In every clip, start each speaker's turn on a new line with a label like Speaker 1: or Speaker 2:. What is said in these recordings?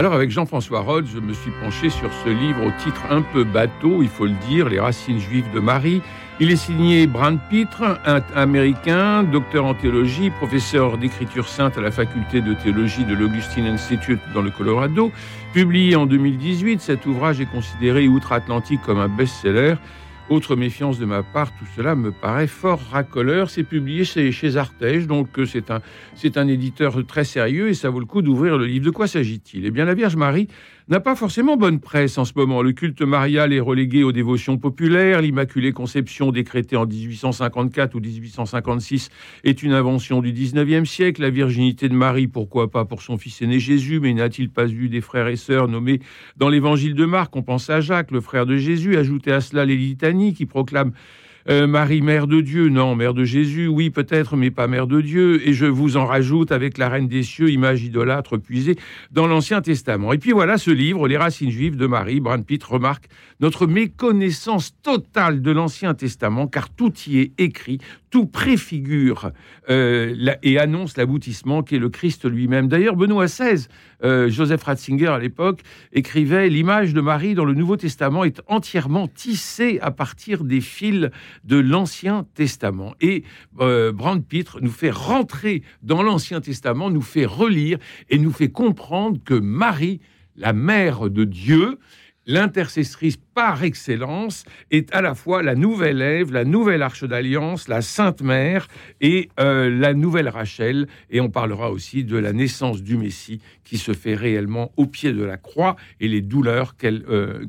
Speaker 1: Alors avec Jean-François Rhodes, je me suis penché sur ce livre au titre un peu bateau, il faut le dire, Les racines juives de Marie. Il est signé Brand Pitre, un américain, docteur en théologie, professeur d'écriture sainte à la faculté de théologie de l'Augustine Institute dans le Colorado. Publié en 2018, cet ouvrage est considéré outre-Atlantique comme un best-seller. Autre méfiance de ma part, tout cela me paraît fort racoleur. C'est publié chez, chez Artege, donc euh, c'est un, c'est un éditeur très sérieux et ça vaut le coup d'ouvrir le livre. De quoi s'agit-il? Eh bien, la Vierge Marie n'a pas forcément bonne presse en ce moment. Le culte marial est relégué aux dévotions populaires. L'Immaculée Conception, décrétée en 1854 ou 1856, est une invention du 19e siècle. La virginité de Marie, pourquoi pas pour son fils aîné Jésus, mais n'a-t-il pas eu des frères et sœurs nommés dans l'évangile de Marc? On pense à Jacques, le frère de Jésus. Ajoutez à cela les litanies qui proclament euh, Marie, mère de Dieu, non, mère de Jésus, oui peut-être, mais pas mère de Dieu. Et je vous en rajoute avec la reine des cieux, image idolâtre puisée dans l'Ancien Testament. Et puis voilà ce livre, Les racines juives de Marie. Brand Pitt remarque notre méconnaissance totale de l'Ancien Testament, car tout y est écrit, tout préfigure euh, et annonce l'aboutissement qui est le Christ lui-même. D'ailleurs, Benoît XVI, euh, Joseph Ratzinger à l'époque, écrivait L'image de Marie dans le Nouveau Testament est entièrement tissée à partir des fils de l'Ancien Testament. Et euh, Brand Pitre nous fait rentrer dans l'Ancien Testament, nous fait relire et nous fait comprendre que Marie, la mère de Dieu, l'intercessrice par excellence est à la fois la nouvelle Ève, la nouvelle Arche d'Alliance, la Sainte Mère et euh, la nouvelle Rachel. Et on parlera aussi de la naissance du Messie qui se fait réellement au pied de la croix et les douleurs qu'elle euh,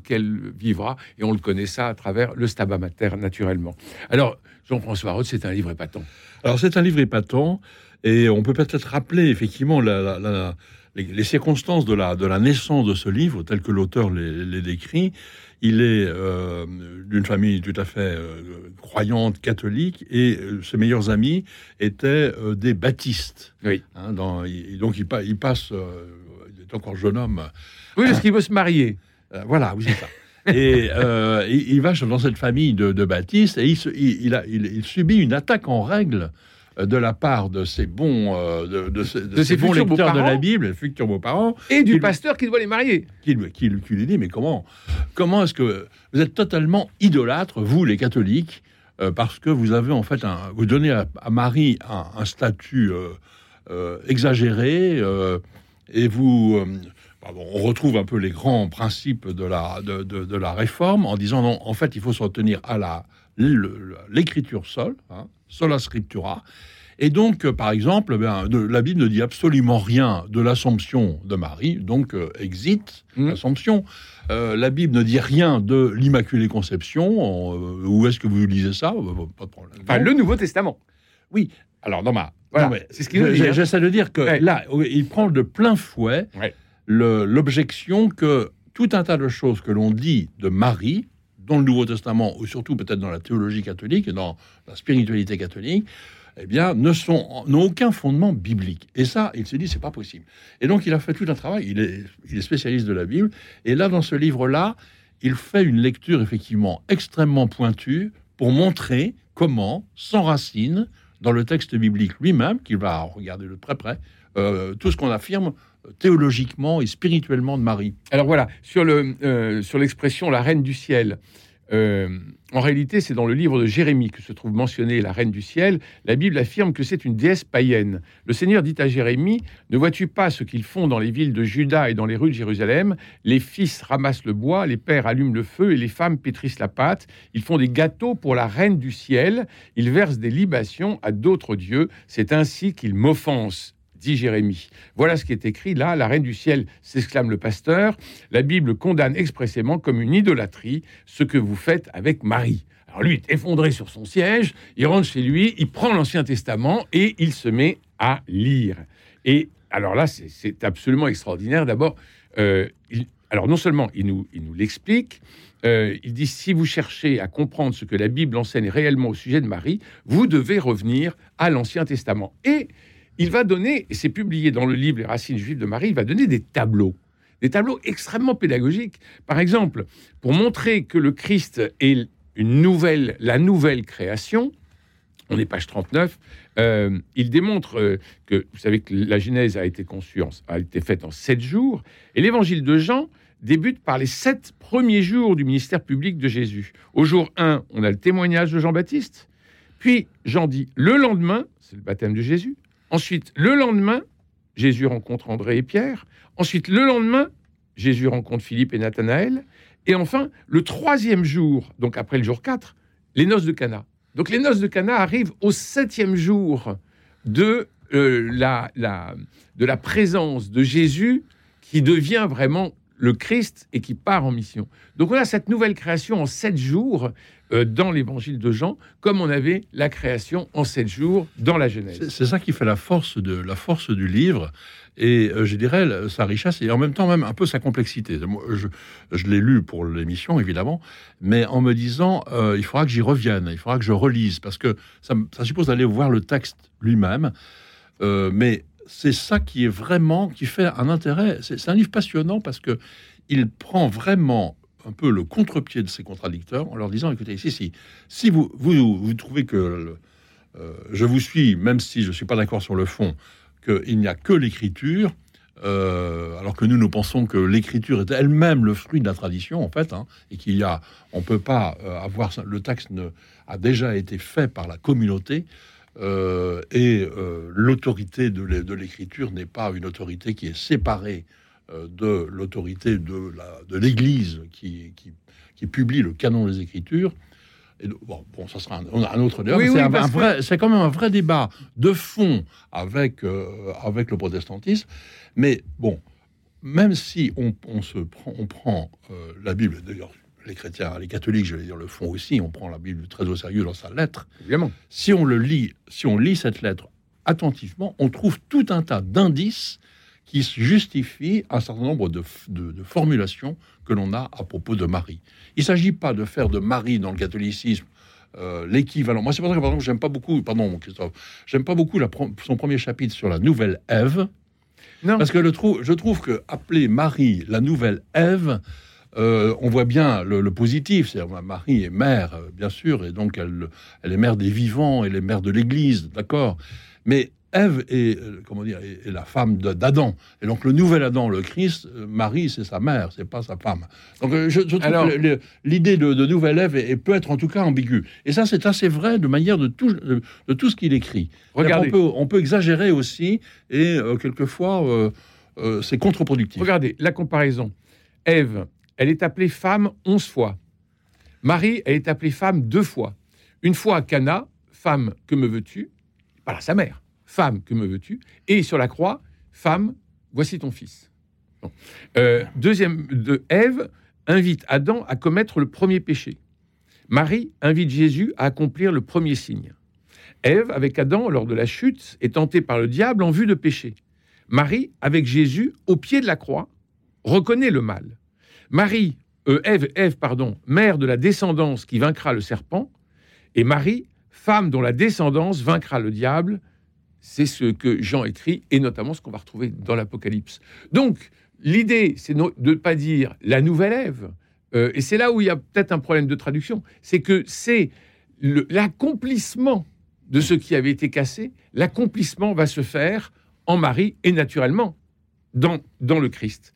Speaker 1: vivra. Et on le connaît ça à travers le Stabat Mater, naturellement. Alors, Jean-François Roth, c'est un livre épatant.
Speaker 2: Alors, c'est un livre épatant. Et on peut peut-être rappeler effectivement la les, circonstances de la, de la naissance de ce livre, tel que l'auteur les, décrit, il est euh, d'une famille tout à fait euh, croyante, catholique, et euh, ses meilleurs amis étaient des baptistes.
Speaker 1: Oui.
Speaker 2: Hein, dans, donc il, il passe, il est encore jeune homme.
Speaker 1: Oui, parce qu'il veut se marier.
Speaker 2: voilà, oui, c'est ça. et il, va dans cette famille de, de baptistes et il, il, a, il, subit une attaque en règle de la part de ces bons, euh, de, de, ces, bons lecteurs de la Bible, futurs beaux-parents,
Speaker 1: et du pasteur qui doit les marier,
Speaker 2: qui, qui, lui dit mais comment, comment est-ce que vous êtes totalement idolâtre, vous les catholiques, euh, parce que vous avez en fait un, vous donnez à, Marie un, statut exagéré et vous on retrouve un peu les grands principes de la, de, de, la réforme en disant non, en fait, il faut se retenir à la l'écriture seule, hein, sola scriptura. Et donc, euh, par exemple, ben, la Bible ne dit absolument rien de l'Assomption de Marie, donc euh, exit mmh. l'Assomption. Euh, la Bible ne dit rien de l'Immaculée Conception. où est-ce que vous lisez ça?
Speaker 1: Pas de problème. Enfin, le Nouveau Testament.
Speaker 2: Oui. Alors, dans ma.
Speaker 1: Voilà, c'est ce qu'il dit. Hein.
Speaker 2: J'essaie de dire que là, il prend de plein fouet l'objection que tout un tas de choses que l'on dit de Marie dans le Nouveau Testament, ou surtout peut-être dans la théologie catholique dans la spiritualité catholique, eh bien, ne sont n'ont aucun fondement biblique. Et ça, il se dit, c'est pas possible. Et donc, il a fait tout un travail. Il est, il est spécialiste de la Bible. Et là, dans ce livre-là, il fait une lecture effectivement extrêmement pointue pour montrer comment s'enracine dans le texte biblique lui-même, qu'il va regarder de très près, euh, tout ce qu'on affirme théologiquement et spirituellement de Marie.
Speaker 1: Alors voilà, sur le euh, l'expression la reine du ciel. Euh, en réalité, c'est dans le livre de Jérémie que se trouve mentionnée la reine du ciel. La Bible affirme que c'est une déesse païenne. Le Seigneur dit à Jérémie Ne vois-tu pas ce qu'ils font dans les villes de Juda et dans les rues de Jérusalem? Les fils ramassent le bois, les pères allument le feu et les femmes pétrissent la pâte. Ils font des gâteaux pour la reine du ciel. Ils versent des libations à d'autres dieux. C'est ainsi qu'ils m'offensent dit Jérémie. Voilà ce qui est écrit là, la reine du ciel, s'exclame le pasteur. La Bible condamne expressément comme une idolâtrie ce que vous faites avec Marie. Alors lui est effondré sur son siège, il rentre chez lui, il prend l'Ancien Testament et il se met à lire. Et alors là, c'est absolument extraordinaire. D'abord, euh, alors non seulement il nous, il nous l'explique, euh, il dit si vous cherchez à comprendre ce que la Bible enseigne réellement au sujet de Marie, vous devez revenir à l'Ancien Testament. Et il va donner, et c'est publié dans le livre Les Racines juives de Marie, il va donner des tableaux, des tableaux extrêmement pédagogiques. Par exemple, pour montrer que le Christ est une nouvelle, la nouvelle création, on est page 39, euh, il démontre euh, que, vous savez que la Genèse a été conçue, a été faite en sept jours, et l'évangile de Jean débute par les sept premiers jours du ministère public de Jésus. Au jour 1, on a le témoignage de Jean-Baptiste, puis Jean dit le lendemain, c'est le baptême de Jésus, ensuite le lendemain, Jésus rencontre André et Pierre, ensuite le lendemain, Jésus rencontre Philippe et Nathanaël, et enfin, le troisième jour, donc après le jour 4, les noces de Cana. Donc les noces de Cana arrivent au septième jour de, euh, de la présence de Jésus qui devient vraiment le Christ et qui part en mission. Donc on a cette nouvelle création en sept jours euh, dans l'évangile de Jean, comme on avait la création en sept jours dans la Genèse.
Speaker 2: C'est ça qui fait la force, de, la force du livre et euh, je dirais sa richesse et en même temps même un peu sa complexité. Je, je l'ai lu pour l'émission évidemment, mais en me disant euh, il faudra que j'y revienne, il faudra que je relise parce que ça, ça suppose d'aller voir le texte lui-même. Mais c'est ça qui est vraiment qui fait un intérêt. C'est un livre passionnant parce que il prend vraiment un peu le contre-pied de ses contradicteurs en leur disant écoutez, si, si, si vous, vous, vous trouvez que je vous suis, même si je ne suis pas d'accord sur le fond, qu'il n'y a que l'écriture, euh, alors que nous, nous pensons que l'écriture est elle-même le fruit de la tradition, en fait, hein, et qu'il y a, on peut pas euh, avoir le texte ne, a déjà été fait par la communauté. Euh, et l'autorité de l'écriture n'est pas une autorité qui est séparée de l'autorité de l'Église qui, qui, qui, publie le canon des Écritures bon, bon, ça sera un, autre débat. c'est quand même un vrai débat de fond avec, euh, avec le protestantisme. Mais bon, même si on, se prend, on prend euh, la Bible, d'ailleurs, les chrétiens, les catholiques, je vais dire, le font aussi, on prend la Bible très au sérieux dans sa lettre.
Speaker 1: Évidemment.
Speaker 2: Si on le lit, si on lit cette lettre attentivement, on trouve tout un tas d'indices qui justifient un certain nombre de, de formulations que l'on a à propos de Marie. Il ne s'agit pas de faire de Marie dans le catholicisme euh, l'équivalent. Moi, c'est pour ça que, par exemple, j'aime pas beaucoup, pardon, Christophe, j'aime pas beaucoup son premier chapitre sur la nouvelle Ève. Non. Parce que le je trouve que appeler Marie la nouvelle Ève, euh, on voit bien le, positif. C'est Marie est mère, euh, bien sûr, et donc elle, elle est mère des vivants, elle est mère de l'Église, d'accord. Mais Ève est, euh, comment dire, est, la femme d'Adam. Et donc le nouvel Adam, le Christ, Marie, c'est sa mère, c'est pas sa femme. Donc je, trouve l'idée de, nouvelle Ève peut être en tout cas ambiguë. Et ça, c'est assez vrai de manière de tout, de, tout ce qu'il écrit.
Speaker 1: Regardez.
Speaker 2: On peut, on peut, exagérer aussi, et quelquefois, c'est contre-productif.
Speaker 1: Regardez la comparaison. Ève, elle est appelée femme onze fois. Marie, elle est appelée femme deux fois. Une fois à Cana, femme, que me veux-tu? Voilà, sa mère. Femme, que me veux-tu? Et sur la croix, Femme, voici ton fils. Euh, deuxième, de Ève invite Adam à commettre le premier péché. Marie invite Jésus à accomplir le premier signe. Ève, avec Adam, lors de la chute, est tentée par le diable en vue de péché. Marie, avec Jésus, au pied de la croix, reconnaît le mal. Marie, euh, pardon, mère de la descendance qui vaincra le serpent, et Marie, femme dont la descendance vaincra le diable, c'est ce que Jean écrit, et notamment ce qu'on va retrouver dans l'Apocalypse. Donc, l'idée, c'est de ne pas dire la nouvelle Ève, euh, et c'est là où il y a peut-être un problème de traduction, c'est que c'est l'accomplissement de ce qui avait été cassé, l'accomplissement va se faire en Marie et naturellement dans, dans le Christ.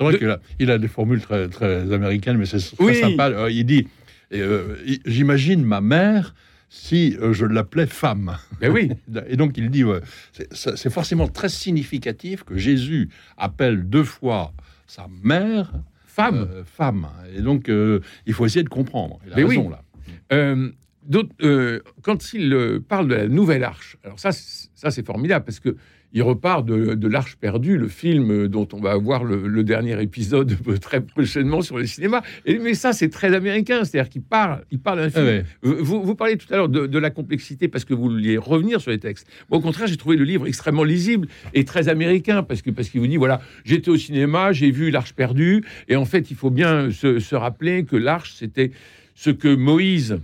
Speaker 2: C'est vrai qu'il a, il a des formules très, très américaines, mais c'est très sympa. Euh, il dit, euh, j'imagine ma mère si euh, je l'appelais femme.
Speaker 1: Mais oui.
Speaker 2: Et donc il dit, c'est forcément très significatif que Jésus appelle deux fois sa mère
Speaker 1: femme.
Speaker 2: Euh, femme. Et donc il faut essayer de comprendre. Il a raison là.
Speaker 1: quand il parle de la nouvelle arche, alors ça, ça c'est formidable parce que il repart de, l'Arche perdue, le film dont on va avoir le, dernier épisode très prochainement sur le cinéma. Et, mais ça, c'est très américain, c'est-à-dire qu'il parle, il parle d'un ah film. Vous, vous, parlez tout à l'heure de, la complexité parce que vous vouliez revenir sur les textes. au contraire, j'ai trouvé le livre extrêmement lisible et très américain parce que parce qu'il vous dit voilà, j'étais au cinéma, j'ai vu l'Arche perdue, et en fait, il faut bien se, se rappeler que l'Arche, c'était ce que Moïse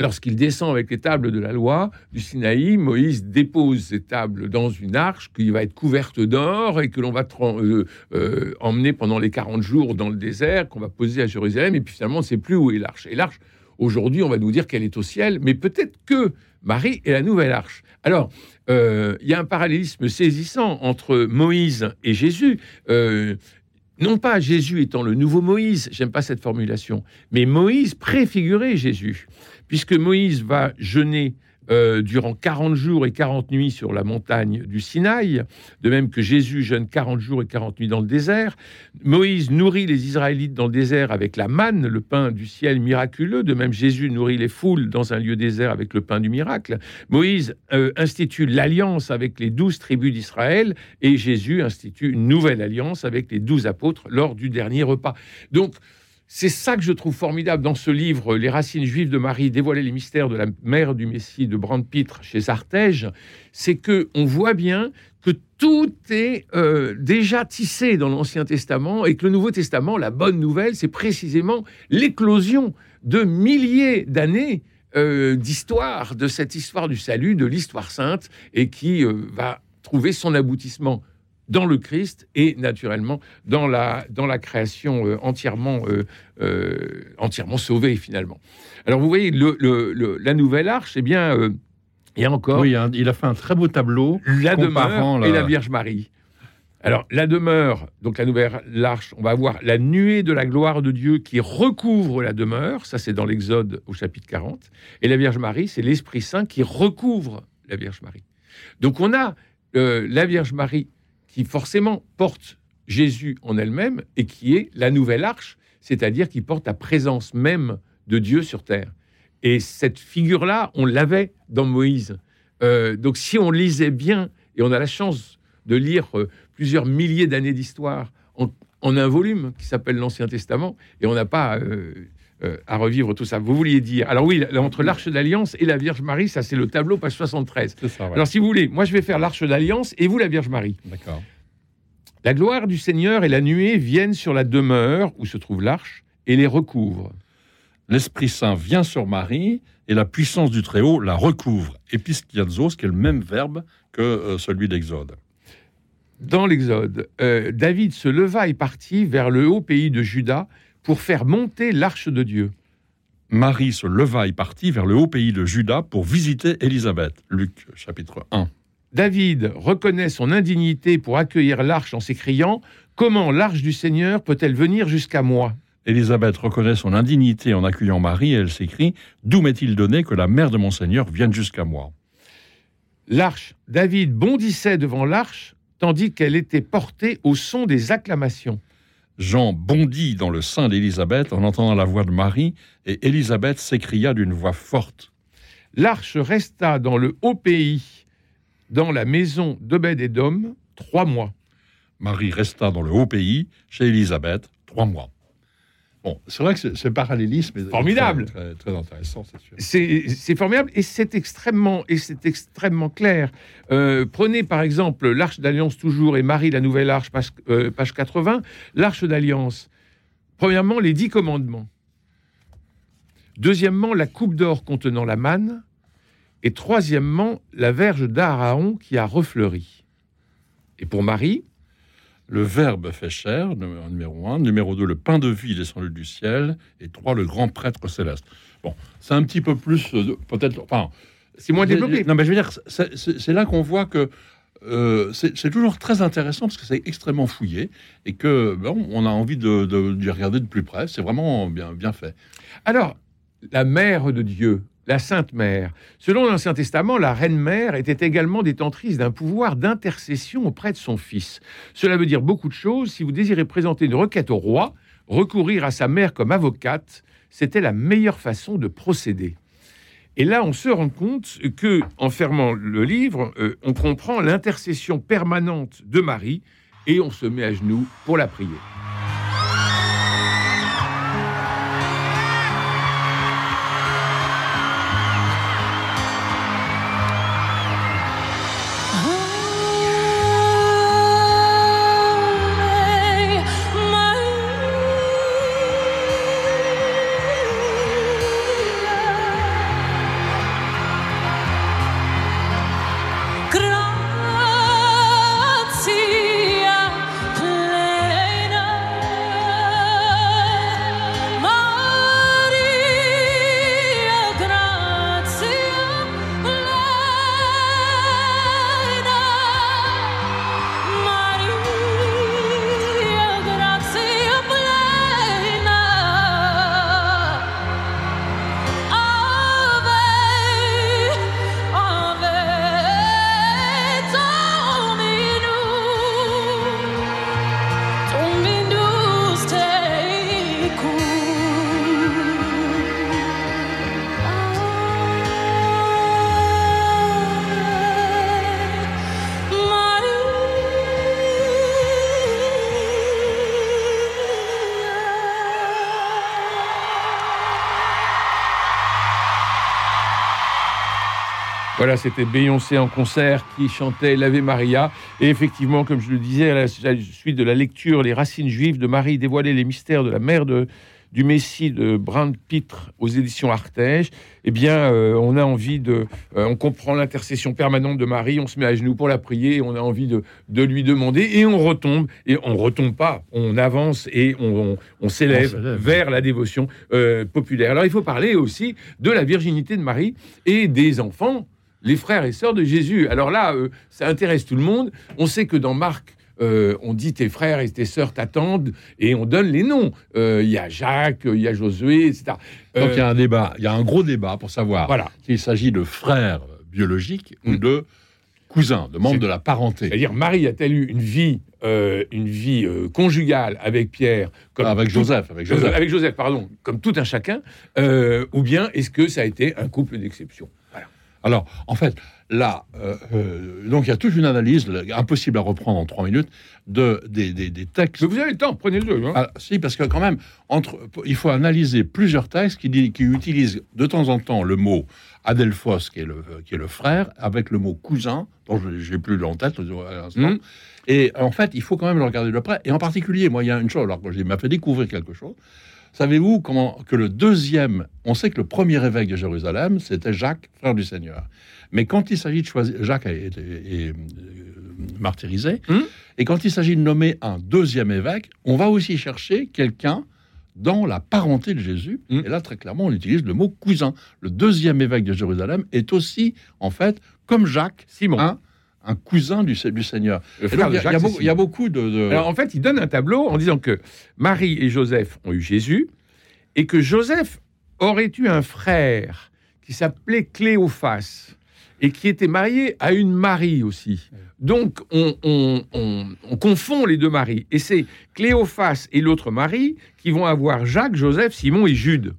Speaker 1: Lorsqu'il descend avec les tables de la loi du Sinaï, Moïse dépose ces tables dans une arche qui va être couverte d'or et que l'on va euh, euh, emmener pendant les 40 jours dans le désert, qu'on va poser à Jérusalem, et puis finalement, on ne sait plus où est l'arche. Et l'arche, aujourd'hui, on va nous dire qu'elle est au ciel, mais peut-être que Marie est la nouvelle arche. Alors, euh, il y a un parallélisme saisissant entre Moïse et Jésus. Non pas Jésus étant le nouveau Moïse, j'aime pas cette formulation, mais Moïse préfigurait Jésus. Puisque Moïse va jeûner euh, durant 40 jours et 40 nuits sur la montagne du Sinaï, de même que Jésus jeûne 40 jours et 40 nuits dans le désert. Moïse nourrit les Israélites dans le désert avec la manne, le pain du ciel miraculeux, de même Jésus nourrit les foules dans un lieu désert avec le pain du miracle. Moïse euh, institue l'alliance avec les douze tribus d'Israël et Jésus institue une nouvelle alliance avec les douze apôtres lors du dernier repas. Donc, c'est ça que je trouve formidable dans ce livre, Les racines juives de Marie, dévoiler les mystères de la mère du Messie de Brand-Pitre chez Artege, c'est que on voit bien que tout est euh, déjà tissé dans l'Ancien Testament et que le Nouveau Testament, la bonne nouvelle, c'est précisément l'éclosion de milliers d'années euh, d'histoire, de cette histoire du salut, de l'histoire sainte, et qui euh, va trouver son aboutissement dans le Christ et naturellement dans la, dans la création euh, entièrement, euh, euh, entièrement sauvée finalement. Alors vous voyez, le, la nouvelle arche, eh bien, il y a encore...
Speaker 2: Oui, il a fait un très beau tableau.
Speaker 1: La demeure et la Vierge Marie. Alors, la demeure, donc la nouvelle arche, on va avoir la nuée de la gloire de Dieu qui recouvre la demeure, ça c'est dans l'Exode au chapitre 40, et la Vierge Marie, c'est l'Esprit Saint qui recouvre la Vierge Marie. Donc on a la Vierge Marie qui forcément porte Jésus en elle-même et qui est la nouvelle arche, c'est-à-dire qui porte la présence même de Dieu sur terre. Et cette figure-là, on l'avait dans Moïse. Euh, donc si on lisait bien, et on a la chance de lire euh, plusieurs milliers d'années d'histoire en, un volume qui s'appelle l'Ancien Testament, et on n'a pas euh, euh, à revivre tout ça. Vous vouliez dire. Alors oui, entre l'Arche d'Alliance et la Vierge Marie, ça c'est le tableau, page 73. Alors si vous voulez, moi je vais faire l'Arche d'Alliance et vous la Vierge Marie.
Speaker 2: D'accord.
Speaker 1: La gloire du Seigneur et la nuée viennent sur la demeure où se trouve l'Arche et les recouvrent.
Speaker 2: L'Esprit Saint vient sur Marie et la puissance du Très-Haut la recouvre. Episkiazos, qui est le même verbe que euh, celui d'Exode.
Speaker 1: Dans l'Exode, euh, David se leva et partit vers le haut pays de Juda pour faire monter l'arche de Dieu.
Speaker 2: Marie se leva et partit vers le haut pays de Juda pour visiter Élisabeth. Luc chapitre 1.
Speaker 1: David reconnaît son indignité pour accueillir l'arche en s'écriant Comment l'arche du Seigneur peut-elle venir jusqu'à moi?
Speaker 2: Élisabeth reconnaît son indignité en accueillant Marie et elle s'écrie D'où m'est-il donné que la mère de mon Seigneur vienne jusqu'à moi?
Speaker 1: L'arche, David bondissait devant l'arche tandis qu'elle était portée au son des acclamations.
Speaker 2: Jean bondit dans le sein d'Élisabeth en entendant la voix de Marie, et Élisabeth s'écria d'une voix forte.
Speaker 1: L'arche resta dans le haut pays, dans la maison d'Obed-Edom, trois mois.
Speaker 2: Marie resta dans le haut pays, chez Élisabeth, trois mois. Bon, c'est vrai que ce parallélisme est
Speaker 1: formidable,
Speaker 2: très, intéressant,
Speaker 1: c'est sûr. C'est formidable et c'est extrêmement et c'est extrêmement clair. Euh, prenez par exemple l'Arche d'Alliance toujours et Marie la Nouvelle Arche, page, euh, page 80. L'Arche d'Alliance. Premièrement, les dix commandements. Deuxièmement, la coupe d'or contenant la manne. Et troisièmement, la verge d'Aaron qui a refleuri. Et pour Marie,
Speaker 2: le Verbe fait chair, numéro un. Numéro deux, le pain de vie descendu du ciel. Et trois, le grand prêtre céleste. Bon, c'est un petit peu plus, euh, peut-être. Enfin,
Speaker 1: c'est moins développé.
Speaker 2: Non, mais je veux dire, c'est là qu'on voit que euh, c'est toujours très intéressant parce que c'est extrêmement fouillé et que bon, on a envie de, de, regarder de plus près. C'est vraiment bien, bien fait.
Speaker 1: Alors, la mère de Dieu, la Sainte Mère. Selon l'Ancien Testament, la Reine Mère était également détentrice d'un pouvoir d'intercession auprès de son fils. Cela veut dire beaucoup de choses. Si vous désirez présenter une requête au roi, recourir à sa mère comme avocate, c'était la meilleure façon de procéder. Et là, on se rend compte que, en fermant le livre, euh, on comprend l'intercession permanente de Marie et on se met à genoux pour la prier. Voilà, c'était Beyoncé en concert qui chantait l'Ave Maria. Et effectivement, comme je le disais, à la, suite de la lecture Les racines juives de Marie dévoiler les mystères de la mère de, du Messie de Brand Pitre aux éditions Artege, eh bien, euh, on a envie de. euh, on comprend l'intercession permanente de Marie, on se met à genoux pour la prier, et on a envie de, de lui demander, et on retombe, et on retombe pas, on avance et on, On s'élève. vers la dévotion euh, populaire. Alors, il faut parler aussi de la virginité de Marie et des enfants les frères et sœurs de Jésus. Alors là, euh, ça intéresse tout le monde. On sait que dans Marc, euh, on dit tes frères et tes sœurs t'attendent et on donne les noms. Euh, Il y a Jacques, il y a Josué, etc.
Speaker 2: Donc il y a un débat, il y a un gros débat pour savoir
Speaker 1: Voilà.
Speaker 2: s'il s'agit de frères biologiques ou de cousins, de membres de la parenté.
Speaker 1: C'est-à-dire, Marie a-t-elle eu une vie, euh, une vie conjugale avec Pierre, comme
Speaker 2: avec
Speaker 1: tout-
Speaker 2: Joseph, avec Joseph.
Speaker 1: avec Joseph, pardon, comme tout un chacun, ou bien est-ce que ça a été un couple d'exception?
Speaker 2: Alors, en fait, là, euh, euh, donc il y a toute une analyse, impossible à reprendre en trois minutes, de, des, des- des textes.
Speaker 1: Mais vous avez le temps, prenez-le. hein.
Speaker 2: Ah, si, parce que quand même, entre, il faut analyser plusieurs textes qui, dit- qui utilisent de temps en temps le mot Adelphos, qui est le, qui est le frère, avec le mot cousin, dont je n'ai plus en tête à l'instant.
Speaker 1: Mhm.
Speaker 2: Et en fait, il faut quand même le regarder de près. Et en particulier, moi, il y a une chose, alors que j'ai m'a fait découvrir quelque chose. Savez-vous comment que le deuxième, on sait que le premier évêque de Jérusalem, c'était Jacques, frère du Seigneur. Mais quand il s'agit de choisir, Jacques a été est, euh, martyrisé,
Speaker 1: Mhm.
Speaker 2: et quand il s'agit de nommer un deuxième évêque, on va aussi chercher quelqu'un dans la parenté de Jésus.
Speaker 1: Mhm.
Speaker 2: Et là, très clairement, on utilise le mot cousin. Le deuxième évêque de Jérusalem est aussi, en fait, comme Jacques,
Speaker 1: Simon,
Speaker 2: un, un cousin du, du Seigneur. il y y, a beaucoup- il y a
Speaker 1: Simon.
Speaker 2: beaucoup de... de-
Speaker 1: Alors en fait, il donne un tableau en disant que Marie et Joseph ont eu Jésus et que Joseph aurait eu un frère qui s'appelait Cléophas et qui était marié à une Marie aussi. Donc on, on- on- on confond les deux maris. Et c'est Cléophas et l'autre Marie qui vont avoir Jacques, Joseph, Simon et Jude.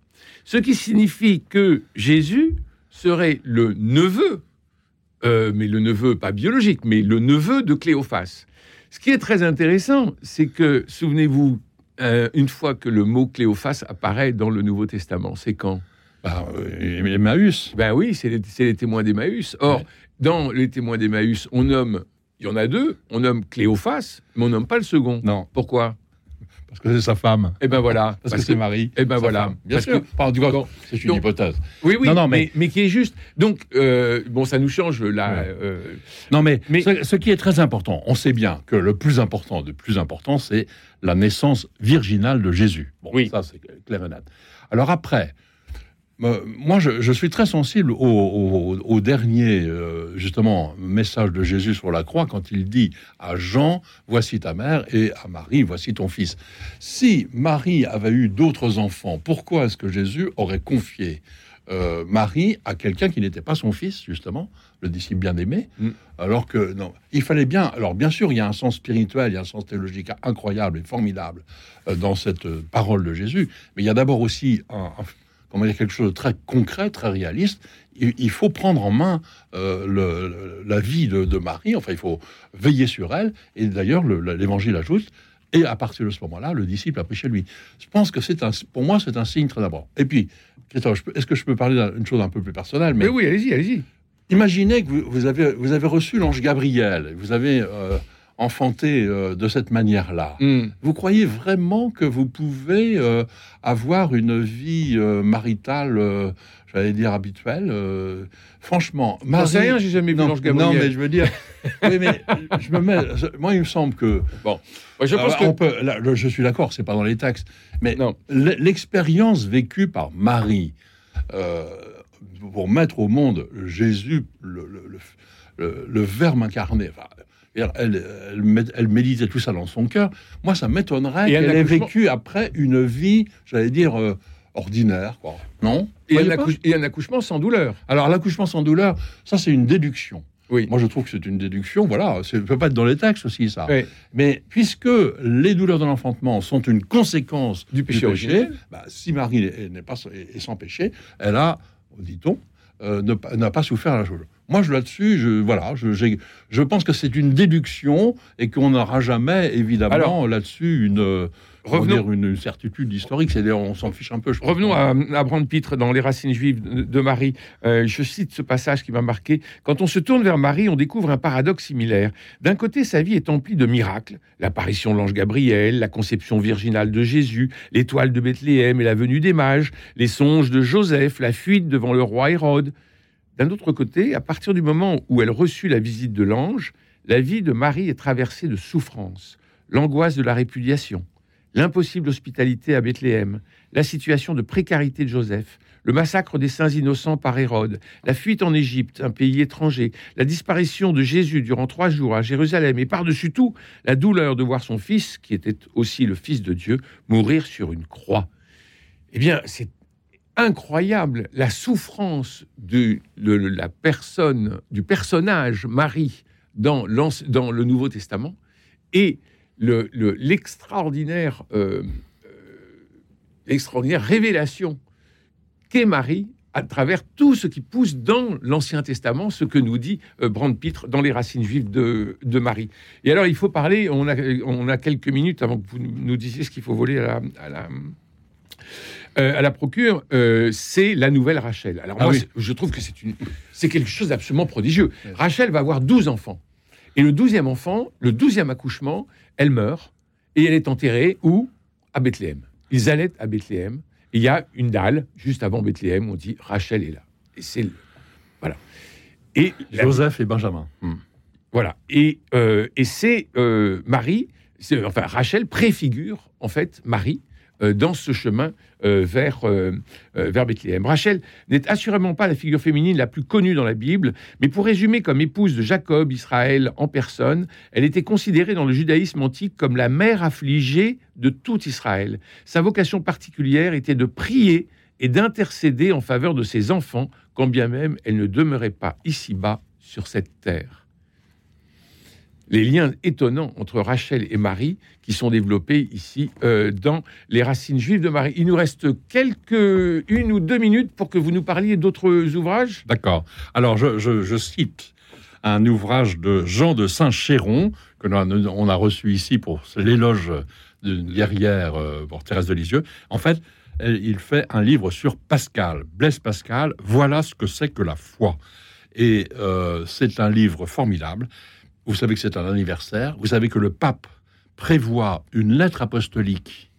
Speaker 1: Ce qui signifie que Jésus serait le neveu, euh, mais le neveu pas biologique, mais le neveu de Cléophas. Ce qui est très intéressant, c'est que, souvenez-vous, euh, une fois que le mot Cléophas apparaît dans le Nouveau Testament, c'est quand?
Speaker 2: Bah, euh, Emmaüs.
Speaker 1: Ben oui, c'est les, témoins d'Emmaüs. Or,
Speaker 2: Ouais.
Speaker 1: dans les témoins d'Emmaüs, on nomme, il y en a deux, on nomme Cléophas, mais on nomme pas le second.
Speaker 2: Non,
Speaker 1: Pourquoi?
Speaker 2: Parce que c'est sa femme.
Speaker 1: Eh ben voilà.
Speaker 2: Parce, que c'est Marie.
Speaker 1: eh ben voilà.
Speaker 2: femme. Bien
Speaker 1: Parce
Speaker 2: sûr.
Speaker 1: que-
Speaker 2: cas,
Speaker 1: Bon.
Speaker 2: c'est une
Speaker 1: Donc-
Speaker 2: hypothèse.
Speaker 1: Oui, oui,
Speaker 2: Non, non,
Speaker 1: mais,
Speaker 2: mais-
Speaker 1: mais qui est juste. Donc, euh, bon, ça nous change là.
Speaker 2: Ouais.
Speaker 1: euh,
Speaker 2: Non, mais,
Speaker 1: Mais-
Speaker 2: ce, ce qui est très important, on sait bien que le plus important de plus important, c'est la naissance virginale de Jésus. Bon,
Speaker 1: Oui.
Speaker 2: ça, c'est clair et net. Alors après, moi, je, je suis très sensible au, au- au dernier, euh, justement, message de Jésus sur la croix, quand il dit à Jean, voici ta mère, et à Marie, voici ton fils. Si Marie avait eu d'autres enfants, pourquoi est-ce que Jésus aurait confié euh, Marie à quelqu'un qui n'était pas son fils, justement, le disciple bien-aimé alors que non, il fallait bien. Alors bien sûr, il y a un sens spirituel, il y a un sens théologique incroyable et formidable euh, dans cette parole de Jésus. Mais il y a d'abord aussi un, un- comment dire, quelque chose de très concret, très réaliste. Il, il faut prendre en main euh, le- la vie de, de Marie, enfin, il faut veiller sur elle. Et d'ailleurs, le- le- l'Évangile ajoute, et à partir de ce moment-là, le disciple a pris chez lui. Je pense que c'est un, pour moi, c'est un signe très important. Et puis, est-ce que je peux parler d'une chose un peu plus personnelle
Speaker 1: Mais oui, allez-y, allez-y.
Speaker 2: Imaginez que vous, vous avez, vous avez reçu l'ange Gabriel, vous avez euh, enfanté euh, de cette manière-là.
Speaker 1: Hmm.
Speaker 2: Vous croyez vraiment que vous pouvez euh, avoir une vie euh, maritale, j'allais dire habituelle Franchement,
Speaker 1: sais rien, j'ai jamais vu
Speaker 2: non,
Speaker 1: l'ange Gabriel.
Speaker 2: non, mais je veux dire, oui, mais je me mets. Moi, il me semble que
Speaker 1: Moi, je pense que
Speaker 2: on peut. là, le- je suis d'accord, c'est pas dans les textes, mais l'expérience vécue par Marie pour mettre au monde Jésus, le, le, le- le- le Verbe incarné. enfin, elle, elle, méditait tout ça dans son cœur. Moi, ça m'étonnerait qu'elle ait vécu après une vie, j'allais dire, euh, ordinaire. Quoi. Non?
Speaker 1: Et un, et un accouchement sans douleur.
Speaker 2: Alors, l'accouchement sans douleur, ça, c'est une déduction.
Speaker 1: Oui.
Speaker 2: Moi, je trouve que c'est une déduction. Voilà, ça ne peut pas être dans les textes aussi, ça. Mais puisque les douleurs de l'enfantement sont une conséquence
Speaker 1: Du péché
Speaker 2: bah, si Marie est- n'est pas est sans péché, elle a, dit-on, euh, n'a pas souffert la chose. Moi, je là-dessus, je voilà, je, pense que c'est une déduction et qu'on n'aura jamais, évidemment, là-dessus une, euh,
Speaker 1: revenons-
Speaker 2: une certitude historique. C'est-à-dire, on s'en fiche un peu. Je.
Speaker 1: Revenons à, à Brand Pitre dans Les Racines juives de, de Marie. Euh, je cite ce passage qui m'a marqué. Quand on se tourne vers Marie, on découvre un paradoxe similaire. D'un côté, sa vie est emplie de miracles l'apparition de l'ange Gabriel, la conception virginale de Jésus, l'étoile de Bethléem et la venue des mages, les songes de Joseph, la fuite devant le roi Hérode. D'un autre côté, à partir du moment où elle reçut la visite de l'ange, la vie de Marie est traversée de souffrances, l'angoisse de la répudiation, l'impossible hospitalité à Bethléem, la situation de précarité de Joseph, le massacre des saints innocents par Hérode, la fuite en Égypte, un pays étranger, la disparition de Jésus durant trois jours à Jérusalem, et par-dessus tout, la douleur de voir son fils, qui était aussi le Fils de Dieu, mourir sur une croix. Eh bien, c'est incroyable la souffrance de, de la personne, du personnage Marie dans, le Nouveau Testament et le- le- l'extraordinaire euh, euh, l'extraordinaire révélation qu'est Marie à travers tout ce qui pousse dans l'Ancien Testament, ce que nous dit euh, Brand Pitre dans les racines juives de, de Marie. Et alors, il faut parler, on a, on a quelques minutes avant que vous nous disiez ce qu'il faut voler à à la, euh, à la procure, euh, c'est la nouvelle Rachel. Alors,
Speaker 2: Ah
Speaker 1: moi,
Speaker 2: oui.
Speaker 1: je trouve que c'est une- c'est quelque chose d'absolument prodigieux. Rachel va avoir 12 enfants. Et le douzième enfant, le douzième accouchement, elle meurt et elle est enterrée où? À Bethléem. Ils allaient à Bethléem. Et il y a une dalle juste avant Bethléem. On dit Rachel est là. Et c'est le- voilà. Et la-
Speaker 2: Joseph et Benjamin.
Speaker 1: voilà. Et, euh, et c'est Marie, c'est- enfin Rachel préfigure en fait Marie dans ce chemin euh, vers, euh, euh, vers Bethléem. Rachel n'est assurément pas la figure féminine la plus connue dans la Bible, mais pour résumer comme épouse de Jacob, Israël en personne, elle était considérée dans le judaïsme antique comme la mère affligée de tout Israël. Sa vocation particulière était de prier et d'intercéder en faveur de ses enfants, quand bien même elle ne demeurait pas ici-bas sur cette terre les liens étonnants entre Rachel et Marie qui sont développés ici euh, dans les racines juives de Marie. Il nous reste quelques une ou deux minutes pour que vous nous parliez d'autres ouvrages.
Speaker 2: D'accord. Alors, je, cite un ouvrage de Jean de Saint-Chéron, que l'on a, reçu ici pour l'éloge d'une guerrière euh, pour Thérèse de Lisieux. En fait, il fait un livre sur Pascal, Blaise Pascal. Voilà ce que c'est que la foi. Et euh, c'est un livre formidable. Vous savez que c'est un anniversaire. Vous savez que le pape prévoit une lettre apostolique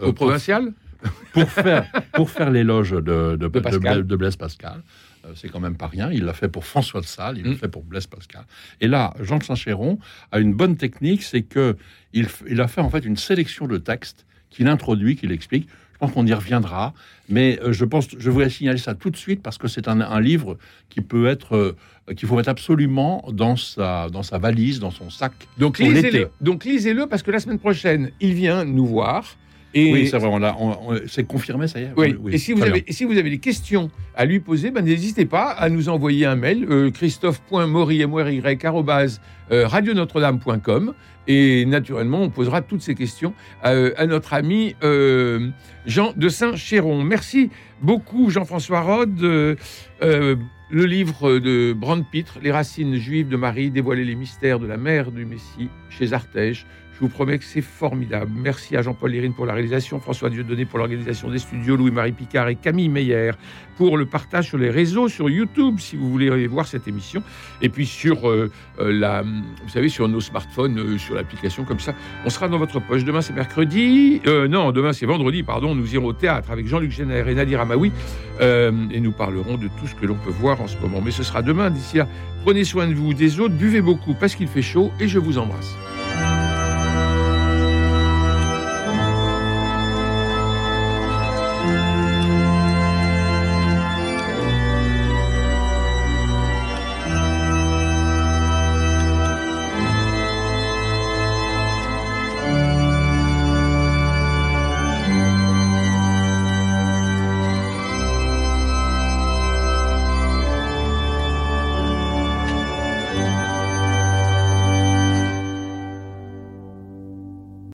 Speaker 2: euh,
Speaker 1: Au
Speaker 2: pour-
Speaker 1: provincial
Speaker 2: pour faire, pour faire l'éloge de, de, de,
Speaker 1: Pascal.
Speaker 2: de Blaise Pascal. Euh, c'est quand même pas rien. Il l'a fait pour François de Sales, il l'a
Speaker 1: Mm.
Speaker 2: fait pour Blaise Pascal. Et là, Jean de Saint-Chéron a une bonne technique, c'est que il, il a fait en fait une sélection de textes qu'il introduit, qu'il explique. Je pense qu'on y reviendra, mais euh, je pense, je voulais signaler ça tout de suite parce que c'est un, un livre qui peut être, euh, qu'il faut mettre absolument dans sa, dans sa valise, dans son sac.
Speaker 1: Donc lisez-le. Donc lisez-le parce que la semaine prochaine, il vient nous voir Et,
Speaker 2: Oui, c'est vrai, on l'a- on- on- c'est confirmé, ça y est
Speaker 1: oui. et, si vous avez,
Speaker 2: bien.
Speaker 1: et si vous avez des questions à lui poser, ben, n'hésitez pas à nous envoyer un mail, euh, euh, radionotre-dame.com. Et naturellement, on posera toutes ces questions à, euh, à notre ami euh, Jean de Saint-Chéron. Merci beaucoup, Jean-François Rode. Euh, le livre de Brand Pitre, Les racines juives de Marie, dévoiler les mystères de la mère du Messie chez Artege. Je vous promets que c'est formidable. Merci à Jean-Paul Lérine pour la réalisation, François Dieudonné pour l'organisation des studios, Louis-Marie Picard et Camille Meyer pour le partage sur les réseaux, sur YouTube, si vous voulez voir cette émission. Et puis sur euh, euh, la, vous savez, sur nos smartphones, euh, sur l'application comme ça. On sera dans votre poche. Demain, c'est mercredi. Non, demain, c'est vendredi, pardon. Nous irons au théâtre avec Jean-Luc Génère et Nadir Amaoui. et nous parlerons de tout ce que l'on peut voir en ce moment. Mais ce sera demain. D'ici là, prenez soin de vous, des autres. Buvez beaucoup parce qu'il fait chaud. Et je vous embrasse.